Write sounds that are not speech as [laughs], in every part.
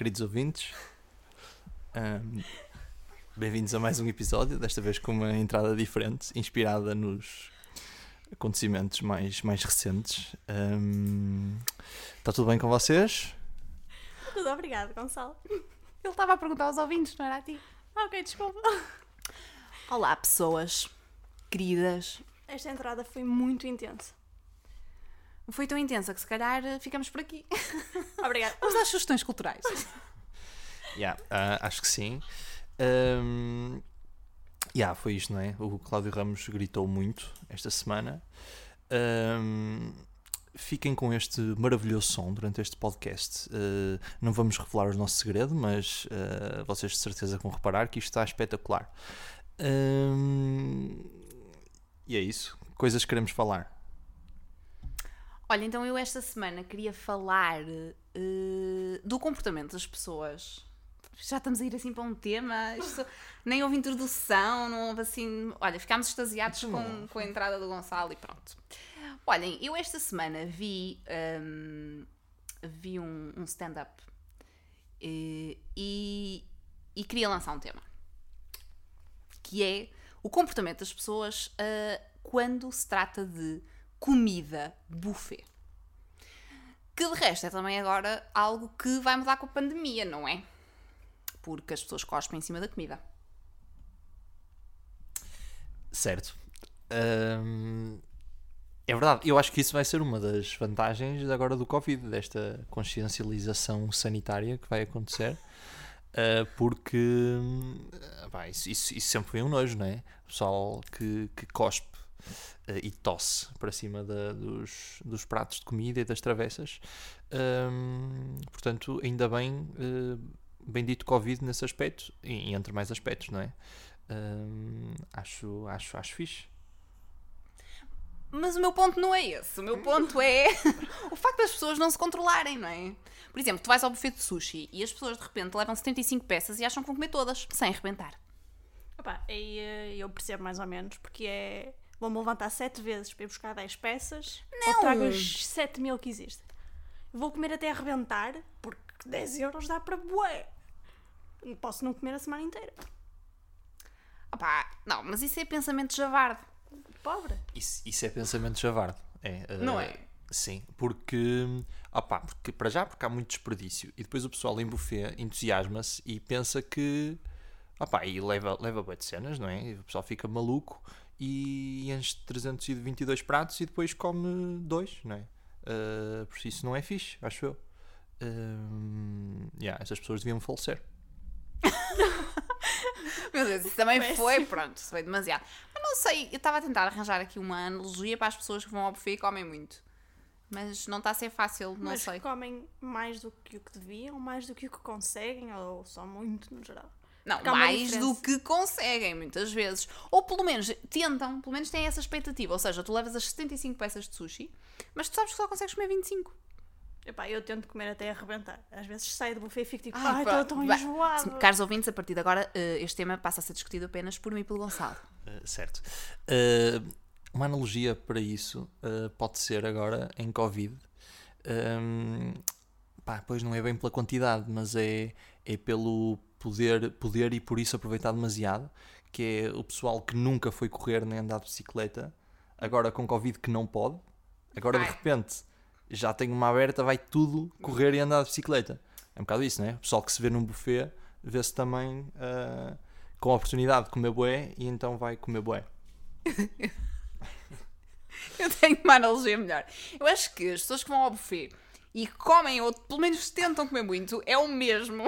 Queridos ouvintes. Ahm, Bem-vindos a mais um episódio, desta vez com uma entrada diferente, inspirada nos acontecimentos mais, mais recentes. Ahm, Está tudo bem com vocês? Tudo obrigado, Gonçalo. Ele estava a perguntar aos ouvintes, não era a ti? Ah, ok, desculpa. Olá, pessoas queridas. Esta entrada foi muito intensa. Foi tão intensa que se calhar eh, ficamos por aqui. [laughs] Obrigada. Vamos às sugestões culturais. [laughs] Yeah, ah, acho que sim. Ahm, yeah, foi isto, não é? O Cláudio Ramos gritou muito esta semana. Ahm, fiquem com este maravilhoso som durante este podcast. Ah, não vamos revelar o nosso segredo, mas ah, vocês de certeza vão reparar que isto está espetacular. Ahm, e é isso. Coisas que queremos falar. Olha, então eu esta semana queria falar eh, do comportamento das pessoas. Já estamos a ir assim para um tema. Isto, nem houve introdução, não houve assim. Olha, ficámos extasiados com, com a entrada do Gonçalo e pronto. Olhem, eu esta semana vi, hum, vi um, um stand-up eh, e, e queria lançar um tema que é o comportamento das pessoas ah, quando se trata de comida buffet. Que de resto é também agora algo que vai mudar com a pandemia, não é? Porque as pessoas cospem em cima da comida. Certo. Ahm, é verdade, eu acho que isso vai ser uma das vantagens agora do Covid, desta consciencialização sanitária que vai acontecer, ah, porque ah, pá, isso, isso- isso sempre foi um nojo, não é? O pessoal que, que cospe e tosse para cima da- dos, dos pratos de comida e das travessas. Ahm, portanto, ainda bem, ah, bendito Covid nesse aspecto, e, e entre mais aspectos, não é? Ahm, acho, acho, acho fixe. Mas o meu ponto não é esse. O meu ponto é [laughs] o facto das pessoas não se controlarem, não é? Por exemplo, tu vais ao buffet de sushi e as pessoas de repente levam 75 peças e acham que vão comer todas, sem arrebentar. Opa, aí eh, eu percebo mais ou menos, porque é. Vou-me levantar sete vezes para ir buscar 10 peças. Ou Não. trago os 7 mil que existem. Vou comer até arrebentar, porque 10 euros dá para bué. Posso não comer a semana inteira. Opá, não, mas isso é pensamento javarde. Pobre. Isso, isso é pensamento javardo. É, eh, Não é? Sim, porque, opá, porque para já porque há muito desperdício e depois o pessoal em buffet entusiasma-se e pensa que opá, e leva, leva bué de cenas, não é? E o pessoal fica maluco e enche 322 pratos e depois come dois, não é? Eh, por isso não é fixe, acho eu. Hum, yeah, essas pessoas deviam falecer. [laughs] Meu Deus, isso também Péssimo. foi, pronto, isso foi demasiado. Mas não sei, eu estava a tentar arranjar aqui uma analogia para as pessoas que vão ao buffet e comem muito. Mas não está a ser fácil, não Mas sei. comem mais do que o que deviam, mais do que o que conseguem, ou só muito no geral. Não, mais do que conseguem, muitas vezes. Ou pelo menos tentam, pelo menos têm essa expectativa. Ou seja, tu levas as 75 peças de sushi, mas tu sabes que só consegues comer 25. Epá, eu tento comer até arrebentar. Às vezes saio do buffet e fico tipo, Ai, estou tão vai. enjoada. Caros ouvintes, a partir de agora, eh, este tema passa a ser discutido apenas por mim e pelo Gonçalo. Uh, certo. Uh, uma analogia para isso uh, pode ser agora em Covid. Um, pá, pois não é bem pela quantidade, mas é, é pelo poder, poder e por isso aproveitar demasiado. Que é o pessoal que nunca foi correr nem andar de bicicleta, agora com Covid que não pode, agora de repente já tem uma aberta, vai tudo correr e andar de bicicleta. É um bocado isso, não é? O pessoal que se vê num buffet vê-se também uh, com a oportunidade de comer bué e então vai comer bué. [laughs] Eu tenho uma analogia melhor. Eu acho que as pessoas que vão ao buffet e comem, ou pelo menos tentam comer muito, é o mesmo.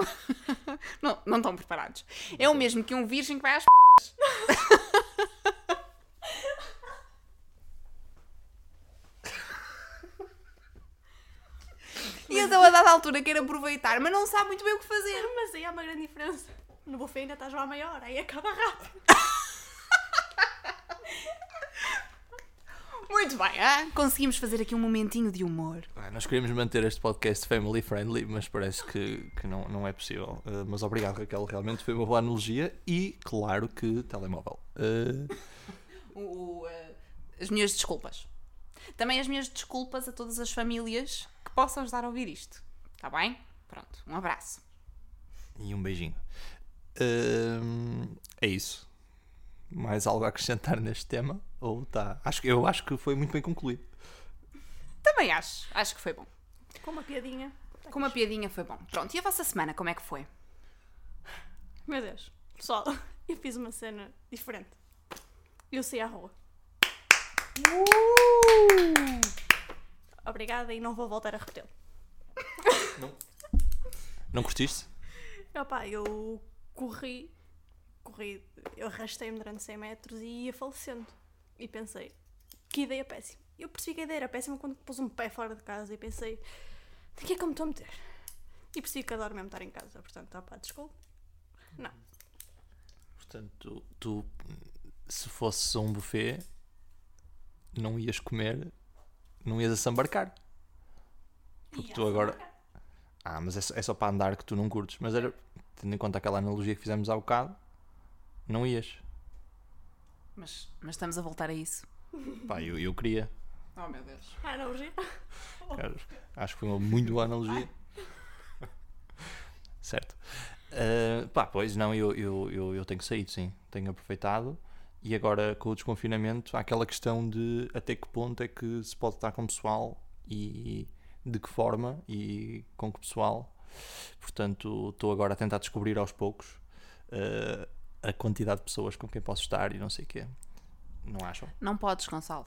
[laughs] não, não estão preparados. É o mesmo que um virgem que vai às. [laughs] E então a dada altura quer aproveitar, mas não sabe muito bem o que fazer. Mas aí há uma grande diferença. No buffet ainda estás lá meia hora, aí acaba rápido. [laughs] Muito bem, ah? conseguimos fazer aqui um momentinho de humor. Ah, nós queríamos manter este podcast family friendly, mas parece que, que não, não é possível. Uh, mas obrigado, Raquel. Realmente foi uma boa analogia e, claro, que telemóvel. Uh, [laughs] O- eh, as minhas desculpas. Também as minhas desculpas a todas as famílias que possam estar a ouvir isto. Está bem? Pronto, um abraço. E um beijinho. É isso. Mais algo a acrescentar neste tema? Ou tá? Acho, eu acho que foi muito bem concluído. Também acho, acho que foi bom. Com uma piadinha. Com uma piadinha foi bom. Pronto, e a vossa semana, como é que foi? Meu Deus. Pessoal, [laughs] eu fiz uma cena diferente. Eu saí à rua. Obrigada e não vou voltar a repeti-lo. Não curtiste? Opá, eu corri, corri, eu arrastei-me durante 100 metros e ia falecendo. E pensei, que ideia péssima. Eu percebi que a ideia era péssima quando pus um pé fora de casa e pensei, de que é que eu me estou a meter? E percebi que adoro mesmo estar em casa, portanto, opá, desculpa. Não. Portanto, tu, se fosses a um buffet, não ias comer, não ias assambarcar. Porque tu agora. Ah, mas é só, é só para andar que tu não curtes. Mas era, tendo em conta aquela analogia que fizemos há bocado, não ias. Mas, mas estamos a voltar a isso. Pá, eu, eu queria. Oh meu Deus. Não, urgente. Cara, acho que foi uma muito boa analogia. certo. Uh, pá, pois não, eu, eu, eu, eu tenho saído, sim. Tenho aproveitado. E agora com o desconfinamento há aquela questão de até que ponto é que se pode estar com o pessoal e de que forma e com que pessoal. Portanto, estou agora a tentar descobrir aos poucos uh, a quantidade de pessoas com quem posso estar e não sei o quê. Não acham? Não podes, Gonçalo.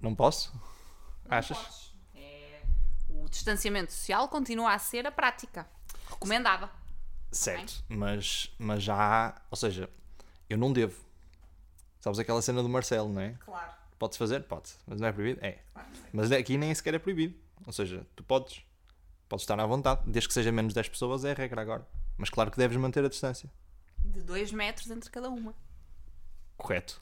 Não posso? Achas? É, o distanciamento social continua a ser a prática recomendada. Certo, mas, mas já há, ou seja, eu não devo. Sabes aquela cena do Marcelo, não é? Claro. Pode fazer? Pode. Mas não é proibido? É. Mas aqui nem sequer é proibido. Ou seja, tu podes. Podes estar à vontade. Desde que seja menos 10 pessoas é a regra agora. Mas claro que deves manter a distância. De 2 metros entre cada uma. Correto.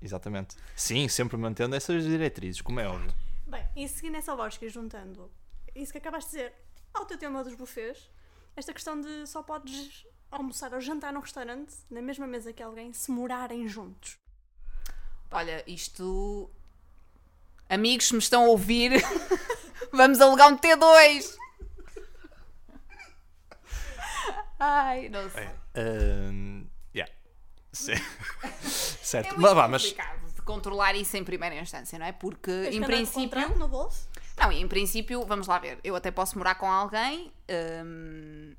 Exatamente. Sim, sempre mantendo essas diretrizes, como é óbvio. Bem, e seguindo essa lógica e juntando isso que acabaste de dizer ao teu tema dos buffets, esta questão de só podes almoçar ou jantar num restaurante na mesma mesa que alguém se morarem juntos. Olha, isto. Amigos, se me estão a ouvir, [laughs] vamos alugar um T2. Ai, não sei. Ahn, yeah. Sim. [laughs] certo. É mas, muito vá, mas complicado de controlar isso em primeira instância, não é? Porque, Tens em princípio. no bolso? Não, em princípio, vamos lá ver. Eu até posso morar com alguém hum,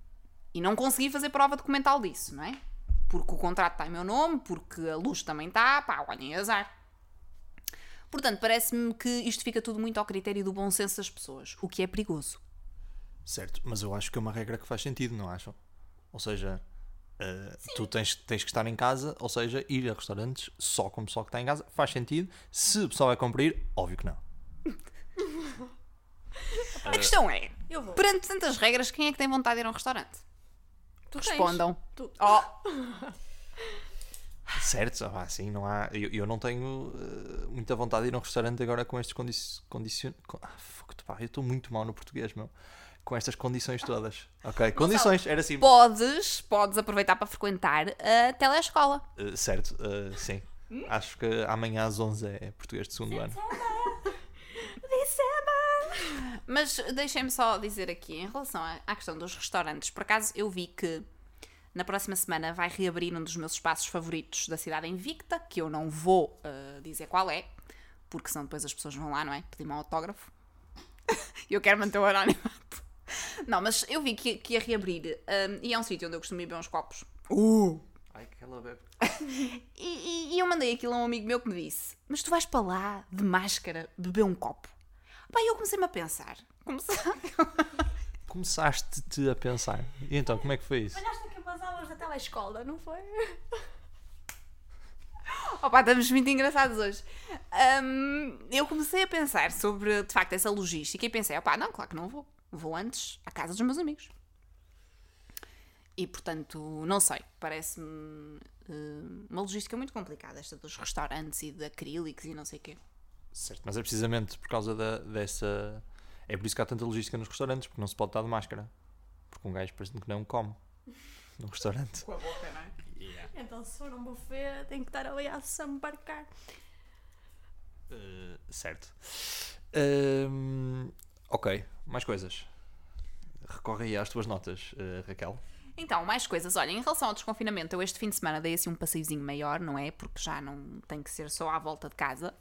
e não consegui fazer prova documental disso, não é? Porque o contrato está em meu nome, porque a luz também está, pá, olhem, azar. Portanto, parece-me que isto fica tudo muito ao critério do bom senso das pessoas, o que é perigoso. Certo, mas eu acho que é uma regra que faz sentido, não acham? Ou seja, eh, tu tens, tens que estar em casa, ou seja, ir a restaurantes só com o pessoal que está em casa, faz sentido. Se o pessoal vai cumprir, óbvio que não. A questão é, Eu vou. perante tantas regras, quem é que tem vontade de ir a um restaurante? Tu. Respondam. Tu. Oh, [laughs] Certo, ah, sim, não há. Eu, eu não tenho eh, muita vontade de ir a um restaurante agora com estes condici condicion... con- ah, fuck, pá, eu estou muito mal no português, meu. Com estas condições todas. [laughs] Ok, condições, era assim. podes, podes aproveitar para frequentar a telescola. Eh, certo, eh, sim. Acho que amanhã às 11 é português de segundo ano. December! Mas deixem-me só dizer aqui, em relação à à questão dos restaurantes, por acaso eu vi que na próxima semana vai reabrir um dos meus espaços favoritos da cidade Invicta, que eu não vou uh, dizer qual é, porque senão depois as pessoas vão lá, não é? Pedir-me um autógrafo. [laughs] eu quero manter o anonimato. Não, mas eu vi que, que ia reabrir um, e é um sítio onde eu costumo ir beber uns copos. Ai, que ela bebe. [laughs] E, e- e eu mandei aquilo a um amigo meu que me disse: Mas tu vais para lá de máscara beber um copo? Pá, e eu comecei-me a pensar. Comecei... Começaste-te a pensar. E então, como é que foi isso? Olhaste aqui para as aulas da telescola, não foi? [laughs] Opa, estamos muito engraçados hoje. Hum, eu comecei a pensar sobre, de facto, essa logística e pensei, opá, não, claro que não vou. Vou antes à casa dos meus amigos. E, portanto, não sei, parece-me hum, uma logística muito complicada, esta dos restaurantes e de acrílicos e não sei o quê. Certo, mas é precisamente por causa da- dessa. É por isso que há tanta logística nos restaurantes, porque não se pode estar de máscara. Porque um gajo parece que não come num restaurante. Com a boca, não é? Então, se for um buffet, tem que estar ali a sambarcar. Uh, certo. Hum, ok, mais coisas. recorre aí às tuas notas, eh, Raquel. Então, mais coisas. Olha, em relação ao desconfinamento, eu este fim de semana dei assim um passeiozinho maior, não é? Porque já não tem que ser só à volta de casa.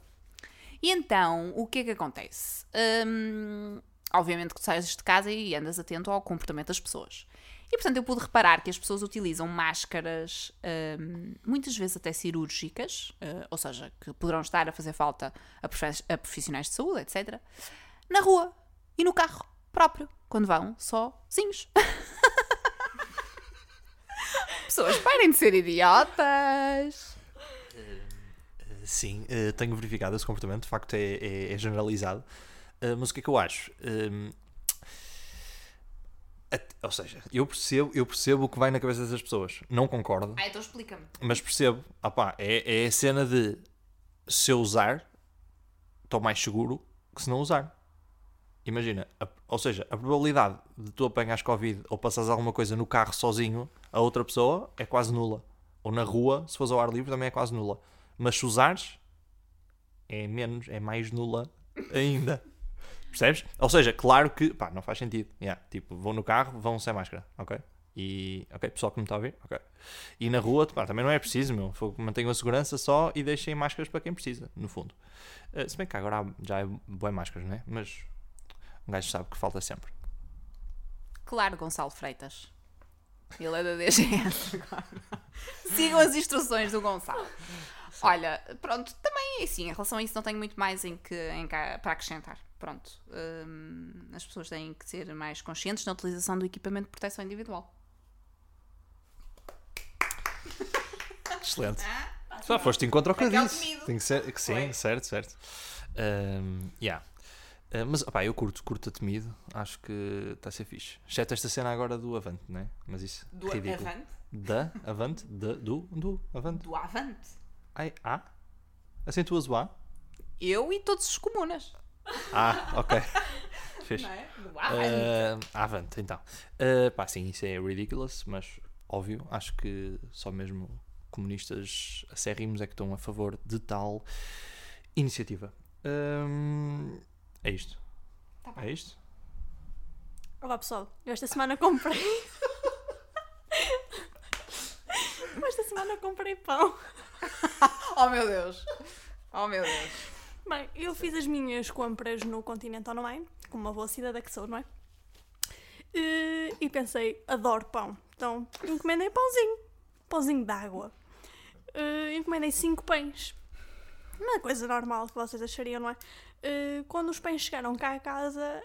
E então, o que é que acontece? Hum, obviamente que tu sais de casa e andas atento ao comportamento das pessoas. E portanto, eu pude reparar que as pessoas utilizam máscaras, hum, muitas vezes até cirúrgicas, eh, ou seja, que poderão estar a fazer falta a, a profissionais de saúde, etc., na rua e no carro próprio, quando vão sozinhos. [laughs] Pessoas, parem de ser idiotas. Sim, eh, tenho verificado esse comportamento, de facto é, é- é generalizado. Eh, mas o que é que eu acho? Ou seja, eu percebo, eu percebo o que vai na cabeça dessas pessoas. Não concordo, Ah, então explica-me. mas percebo. Ah pá, é, é a cena de se eu usar, estou mais seguro que se não usar. Imagina, a- ou seja, a probabilidade de tu apanhares Covid ou passares alguma coisa no carro sozinho a outra pessoa é quase nula. Ou na rua, se fores ao ar livre, também é quase nula. Mas se usares, é menos, é mais nula ainda. [laughs] Percebes? Ou seja, claro que, pá, não faz sentido. Yeah, tipo, vão no carro, vão sem máscara, ok? E, ok, pessoal que me está a ver, ok. E na rua, pá, também não é preciso, meu. Mantenham a segurança só e deixem máscaras para quem precisa, no fundo. Eh, se bem que agora já é boas máscaras, não é? Mas um gajo sabe que falta sempre. Claro, Gonçalo Freitas. Ele é da DGS agora. Sigam as instruções do Gonçalo. Olha, pronto, também assim, em relação a isso não tenho muito mais em que, em cá para acrescentar. Pronto, hum, as pessoas têm que ser mais conscientes na utilização do equipamento de proteção individual. Excelente. Só foste em contra o que eu disse. Tem que ser, que sim, Foi. certo, certo. Ahm, yeah. Ah, mas opá, eu curto, curto a temido, acho que está a ser fixe. Exceto esta cena agora do Avante, não é? Mas isso Do ridículo. Avante? Da Avante? Da, do, do Avante. Do Avante. Ai, ah? Acentuas o A? Eu e todos os comunas. Ah, ok. [laughs] Fixe. Não é? Do Avante. Ah, avante, então. Ah, pá, sim, isso é ridiculous, mas óbvio, acho que só mesmo comunistas acérrimos é que estão a favor de tal iniciativa. Ahm, é isto. Tá bem. É isto? Olá pessoal, eu esta semana comprei. esta semana comprei pão. Oh meu Deus. Oh meu Deus. Bem, eu fiz as minhas compras no Continente Online, como uma boa cidadã que sou, não é? E, e pensei, adoro pão. Então encomendei pãozinho. Pãozinho de água. Eh, encomendei 5 pães. Uma coisa normal que vocês achariam, não é? Eh, quando os pães chegaram cá a casa,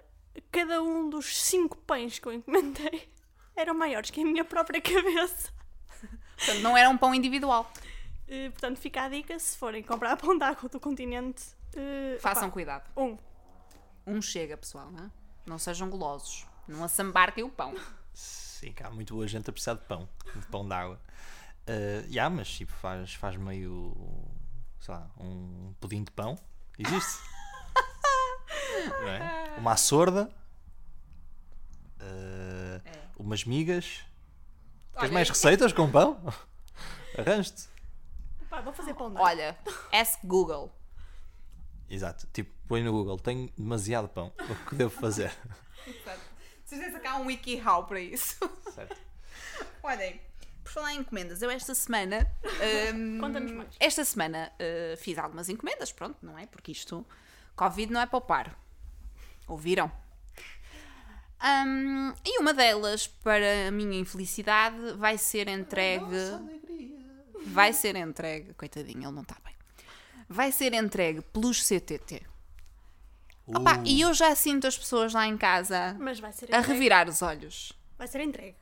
cada um dos 5 pães que eu encomendei [laughs] eram maiores que a minha própria cabeça. Portanto, não era um pão individual. Eh, portanto, fica a dica: se forem comprar [laughs] pão de água do continente, eh, Façam pá, cuidado. um. Um chega, pessoal, não é? Não sejam golosos. Não assambarquem o pão. Sim, que há muito boa gente a precisar de pão, de pão de água. Uh, yeah, mas tipo, faz, faz meio, sei lá, um pudim de pão. Existe. Não é? Uma açorda. Uh, Umas migas. Queres Olha, mais receitas com pão? [laughs] Arranjo-te. Vou fazer pão de. Olha, ask Google. Exato. Tipo, põe no Google. Tenho demasiado pão. O que devo fazer? Certeza que há um WikiHow para isso. Certo. [laughs] Olhem, por falar em encomendas, eu esta semana. hum, Conta-nos mais. Esta semana uh, fiz algumas encomendas, pronto, não é? Porque isto. Covid não é poupar. Ouviram? Hum, e uma delas, para a minha infelicidade, vai ser entregue. Vai ser entregue. Coitadinho, ele não está bem. Vai ser entregue pelos CTT. Opa, Uh, e eu já sinto as pessoas lá em casa Mas vai ser a revirar os olhos. Vai ser entregue.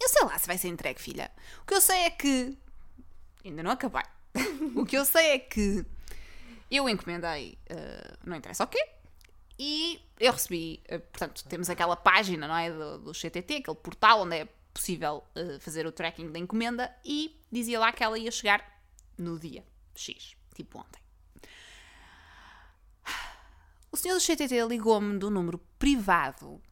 Eu sei lá se vai ser entregue, filha. O que eu sei é que. Ainda não acabei. [laughs] o que eu sei é que eu encomendei, eh, não interessa o quê, e eu recebi, eh, portanto, temos aquela página, não é? Do, do CTT, aquele portal onde é possível eh, fazer o tracking da encomenda, e dizia lá que ela ia chegar no dia X, tipo ontem. O senhor do CTT ligou-me do número privado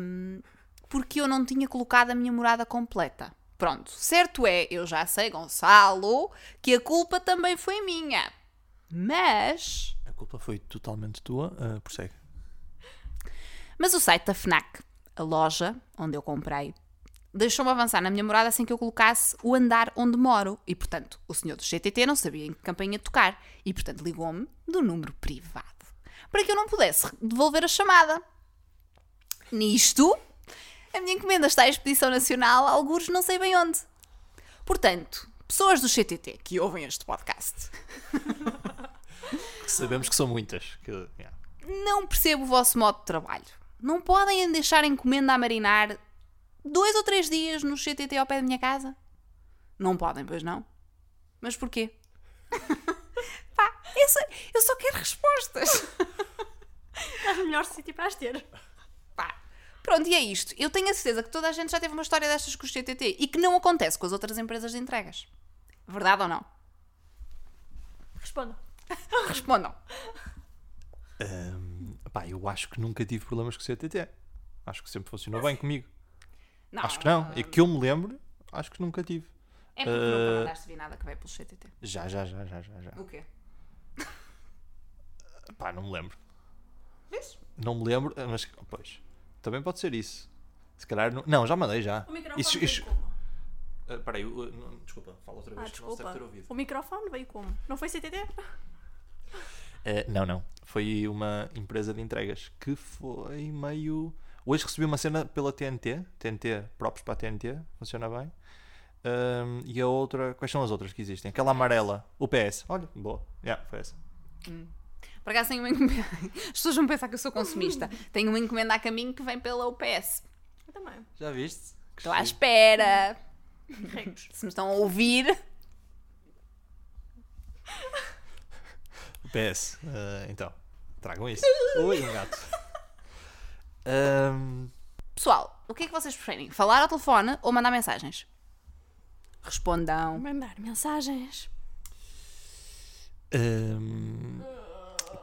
hum, porque eu não tinha colocado a minha morada completa. Pronto, certo é, eu já sei, Gonçalo, que a culpa também foi minha. Mas. Culpa foi totalmente tua. Uh, prossegue. Mas o site da FNAC a loja onde eu comprei deixou-me avançar na minha morada sem que eu colocasse o andar onde moro. E, portanto, o senhor do GTT não sabia em que campainha tocar. E, portanto, ligou-me do número privado. Para que eu não pudesse devolver a chamada. Nisto, a minha encomenda está à Expedição Nacional, alguns não sei bem onde. Portanto, pessoas do GTT que ouvem este podcast, [laughs] Sabemos que são muitas. Que, yeah. não percebo o vosso modo de trabalho. Não podem deixar a encomenda a marinar dois ou três dias no GTT ao pé da minha casa? Não podem, pois não? Mas porquê? [laughs] Pá, eu só, eu só quero respostas. [laughs] Estás no melhor sítio para as ter. Pá. Pronto, e é isto. Eu tenho a certeza que toda a gente já teve uma história destas com o GTT e que não acontece com as outras empresas de entregas. Verdade ou não? Responda. [laughs] Respondam. Ahm, pá, eu acho que nunca tive problemas com o CTT. Acho que sempre funcionou bem comigo. Não, Acho que não. É que eu me lembro, acho que nunca tive. É porque Eh, nunca mandaste vir nada que veio pelo GTT. Já, já, já, já, já. já. O quê? Pá, não me lembro. Vês? Não me lembro, mas pois. Também pode ser isso. Se calhar. Não, não já mandei já. O microfone Isso- veio isso- como? Ah, peraí, uh, não, desculpa, fala outra Ah, vez. se desculpa. O microfone veio como? Não foi CTT? Eh, não, não. Foi uma empresa de entregas que foi meio. Hoje recebi uma cena pela TNT, TNT, próprios para a TNT, funciona bem. Ahm, e a outra, quais são as outras que existem? Aquela amarela, o PS. Olha, boa. Yeah, foi essa. Por acaso tenho uma encomenda. [laughs] As pessoas vão pensar que eu sou consumista. Tenho uma encomenda a caminho que vem pela UPS. Eu também. Já viste? Que Estou à espera. Regos. Se me estão a ouvir. [laughs] PS. Ah, então, tragam isso. [laughs] Oi, um gato. Ahm, Pessoal, o que é que vocês preferem? Falar ao telefone ou mandar mensagens? Respondam. Mandar mensagens. Hum,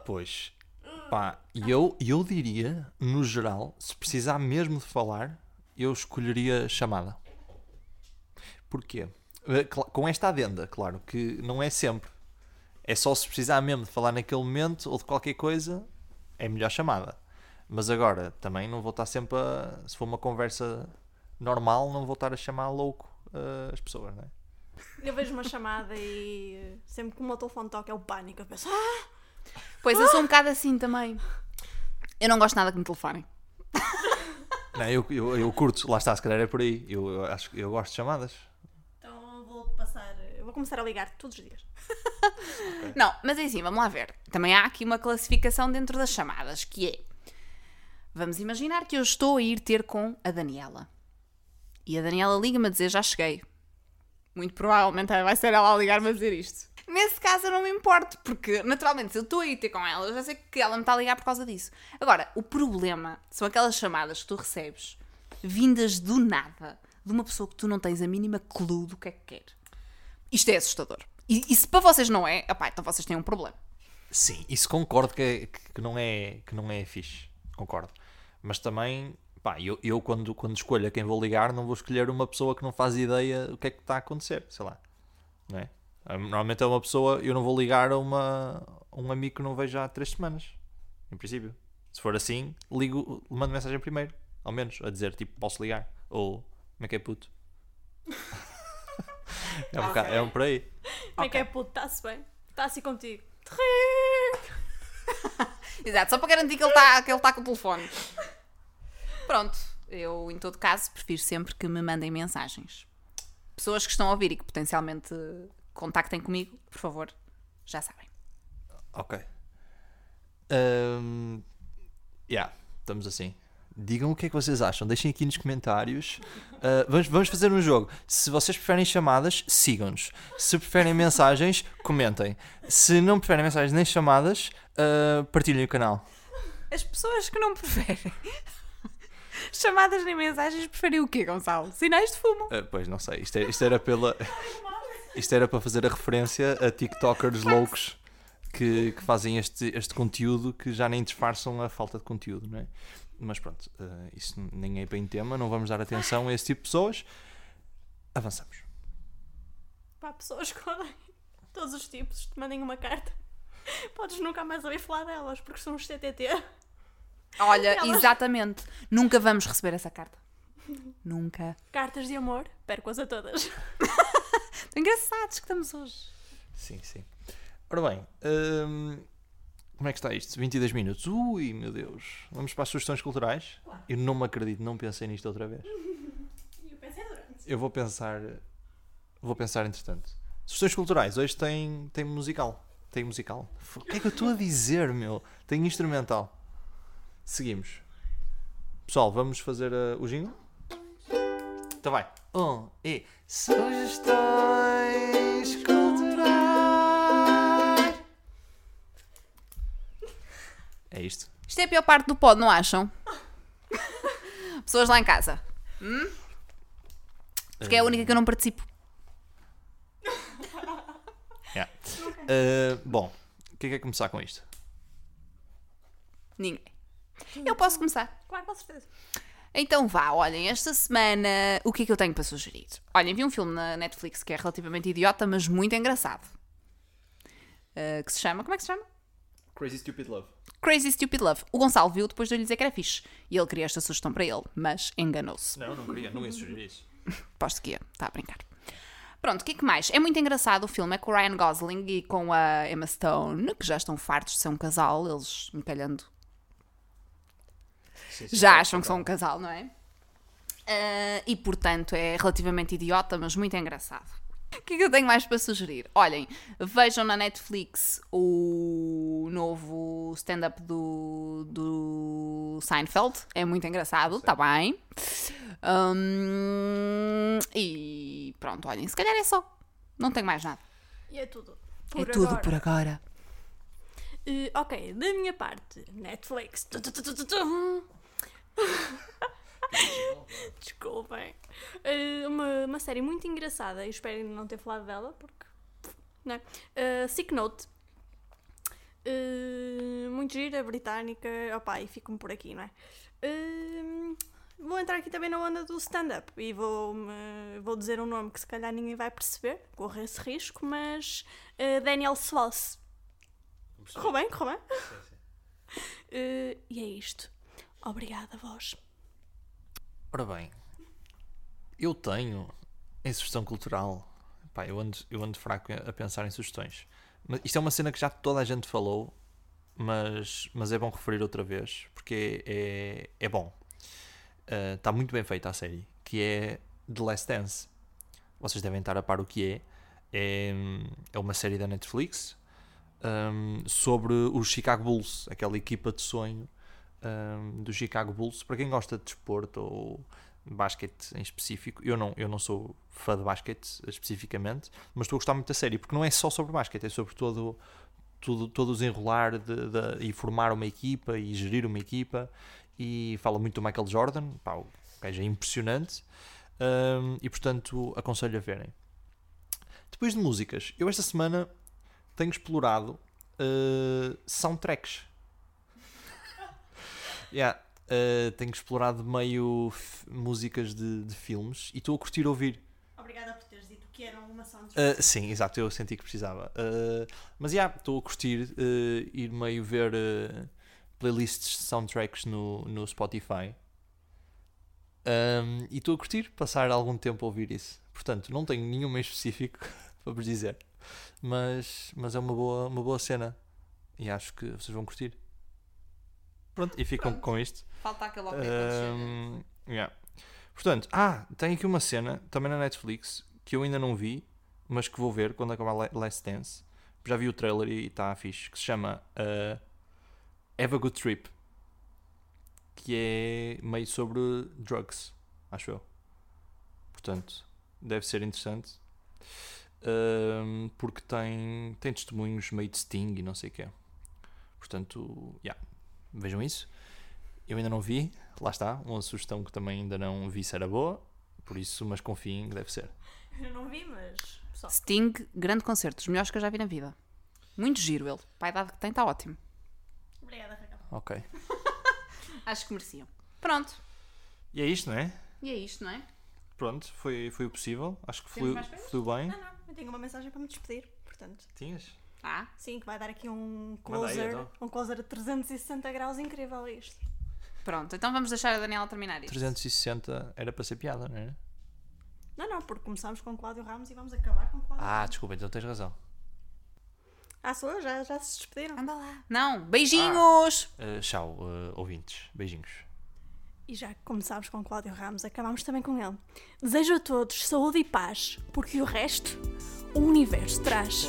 pois, pá, e eu, eu diria, no geral, se precisar mesmo de falar, eu escolheria chamada. Porquê? Eh, Com esta adenda, claro, que não é sempre. É só se precisar mesmo de falar naquele momento ou de qualquer coisa, é melhor chamada. Mas agora, também não vou estar sempre a. Se for uma conversa normal, não vou estar a chamar louco eh, as pessoas, não é? Eu vejo uma chamada e eh, sempre que o meu telefone toca é o pânico. Eu penso, ah, Pois eu sou um bocado assim também. Eu não gosto nada que me telefonem. [laughs] Não, eu, eu, eu curto, lá está, se calhar é por aí. Eu, eu acho que eu gosto de chamadas. então vou passar. Eu vou começar a ligar todos os dias. [laughs] Não, mas é assim, vamos lá ver. Também há aqui uma classificação dentro das chamadas, que é... Vamos imaginar que eu estou a ir ter com a Daniela. E a Daniela liga-me a dizer, já cheguei. Muito provavelmente vai ser ela a ligar-me a dizer isto. Nesse caso eu não me importo, porque naturalmente se eu estou a ir ter com ela, eu já sei que ela me está a ligar por causa disso. Agora, o problema são aquelas chamadas que tu recebes vindas do nada de uma pessoa que tu não tens a mínima clue do que é que quer. Isto é assustador. E, e se para vocês não é, opá, então vocês têm um problema. Sim, isso concordo que, que, não, é, que não é fixe. Concordo. Mas também, pá, eu, eu quando, quando escolho a quem vou ligar, não vou escolher uma pessoa que não faz ideia do que é que está a acontecer, sei lá. Não é? Ah, Normalmente é uma pessoa, eu não vou ligar a uma, um amigo que não vejo há três semanas. Em princípio. Se for assim, ligo, mando mensagem primeiro, ao menos, a dizer tipo, posso ligar. Ou como é que é puto? É, um bocado, é um por aí. Como é que é puto? Está-se bem? Está assim contigo. [laughs] Exato, só para garantir que ele está que ele tá com o telefone. Pronto, eu em todo caso prefiro sempre que me mandem mensagens. Pessoas que estão a ouvir e que potencialmente contactem comigo, por favor, já sabem. Ok. Um, yeah, estamos assim. Digam o que é que vocês acham. Deixem aqui nos comentários. Uh, vamos, vamos fazer um jogo. Se vocês preferem chamadas, sigam-nos. Se preferem [laughs] mensagens, comentem. Se não preferem mensagens nem chamadas, uh, partilhem o canal. As pessoas que não preferem [laughs] chamadas nem mensagens preferem o quê, Gonçalo? Sinais de fumo. Uh, pois não sei. Isto, é- isto era pela. [laughs] Isto era para fazer a referência a TikTokers loucos que, que fazem este, este conteúdo que já nem disfarçam a falta de conteúdo, não é? Mas pronto, uh, isso nem é bem tema, não vamos dar atenção a esse tipo de pessoas. Avançamos. Pá, pessoas que odeiam todos os tipos, te mandem uma carta. Podes nunca mais ouvir falar delas, porque são os CTT. Olha, Ela- exatamente. Nunca vamos receber essa carta. Nunca. Cartas de amor, perco-as a todas. [laughs] Engraçados que estamos hoje. Sim, sim. Ora bem, hum, como é que está isto? 22 minutos. Ui, meu Deus. Vamos para as sugestões culturais? Eu não me acredito, não pensei nisto outra vez. [laughs] Eu pensei durante. Eu vou pensar. Vou pensar entretanto. Sugestões culturais. Hoje tem, tem musical. Tem musical. O que é que eu estou a dizer, meu? Tem instrumental. Seguimos. Pessoal, vamos fazer uh, o jingle? Então vai. Um e. Sugestões É isto. Isto é a pior parte do pod, não acham? [laughs] Pessoas lá em casa. Hum? Porque é a única que eu não participo. [laughs] Yeah. Uh, bom, quem quer começar com isto? Ninguém. Eu posso começar. Claro, com certeza. Então vá, olhem, esta semana o que é que eu tenho para sugerir? Olhem, vi um filme na Netflix que é relativamente idiota, mas muito engraçado. Uh, que se chama. Como é que se chama? Crazy Stupid Love. Crazy Stupid Love. O Gonçalo viu depois de eu lhe dizer que era fixe. E ele queria esta sugestão para ele, mas enganou-se. Não, não queria, não ia sugerir isso. [laughs] Aposto que ia. Está a brincar. Pronto, o que é que mais? É muito engraçado o filme. É com o Ryan Gosling e com a Emma Stone, que já estão fartos de ser um casal, eles encalhando já acham que são um casal, não é? Ah, e portanto é relativamente idiota, mas muito engraçado. O que é que eu tenho mais para sugerir? Olhem, vejam na Netflix o novo stand-up do, do Seinfeld. É muito engraçado, está bem. Hum, e pronto, olhem, se calhar é só. Não tenho mais nada. E é tudo. é Por tudo agora. por agora. Eh, ok, da minha parte, Netflix. Tu, tu, tu, tu, tu, tu. [laughs] Desculpem. Eh, uma, uma série muito engraçada. Eu espero não ter falado dela, porque. Não é? Eh, Sick Note. Eh, muito gira, britânica. Opá, e fico-me por aqui, não é? Eh, vou entrar aqui também na onda do stand-up e vou, vou dizer um nome que se calhar ninguém vai perceber, corro esse risco, mas eh, Daniel Sloss. Correu bem, correu bem. [laughs] E é isto. Obrigada, vós. Ora bem, eu tenho em sugestão cultural. Pá, eu ando, eu ando fraco a pensar em sugestões. Isto é uma cena que já toda a gente falou, mas, mas é bom referir outra vez, porque é, é, é bom. Está muito bem feita a série, que é The Last Dance. Vocês devem estar a par o que é. É, é uma série da Netflix hum, sobre os Chicago Bulls, aquela equipa de sonho hum, do Chicago Bulls. Para quem gosta de desporto ou basquete em específico, eu não, eu não sou fã de basquete especificamente, mas estou a gostar muito da série, porque não é só sobre basquete, é sobre todo, tudo, todo o desenrolar de, de- e formar uma equipa e gerir uma equipa. E fala muito do Michael Jordan, pá, o gajo é impressionante. hum, e portanto aconselho a verem. Depois de músicas, eu esta semana tenho explorado uh, soundtracks. [laughs] yeah, uh, tenho explorado meio músicas de, de filmes e estou a curtir ouvir. Obrigada por teres dito que era uma sound Uh, sim, exato, eu senti que precisava. Uh, mas já, estou a curtir ir meio ver playlists de soundtracks no, no Spotify. Um, e estou a curtir passar algum tempo a ouvir isso. Portanto, não tenho nenhuma em específico [laughs] para vos dizer. Mas, mas é uma boa, uma boa cena. E acho que vocês vão curtir. Pronto, e ficam Pronto. com isto. Falta aquele ok Um, yeah. Portanto, ah, tem aqui uma cena também na Netflix que eu ainda não vi, mas que vou ver quando acabar La- Last Dance. Já vi o trailer e está fixe. Que se chama uh, Have a Good Trip, que é meio sobre drugs, acho eu. Portanto, deve ser interessante. Um, porque tem, tem testemunhos meio de Sting e não sei o que Portanto, yeah, vejam isso. Eu ainda não vi, lá está, uma sugestão que também ainda não vi se era boa, por isso, mas confiem que deve ser. Eu não vi, mas. Só. Sting, grande concerto, dos melhores que eu já vi na vida. Muito giro ele. Para a idade que tem, está ótimo. Obrigada, Raquel. Ok. [laughs] Acho que mereciam. Pronto. E é isto, não é? E é isto, não é? Pronto, foi, foi o possível. Acho que Temos fluiu, mais coisas? fluiu bem. Não, não, eu tenho uma mensagem para me despedir, portanto. Tinhas? Ah, Sim, que vai dar aqui um Manda aí, closer, então. um closer a 360 graus incrível a isto. Pronto, então vamos deixar a Daniela terminar isto. 360 era para ser piada, não era? Não, não, porque começámos com Cláudio Ramos e vamos acabar com Cláudio Ah, desculpa, então tens razão. Ah, sou? Já, já se despediram? Anda lá. Não, beijinhos! Uh, tchau, uh, ouvintes. Beijinhos. E já que começámos com Cláudio Ramos, acabámos também com ele. Desejo a todos saúde e paz, porque o resto o universo traz.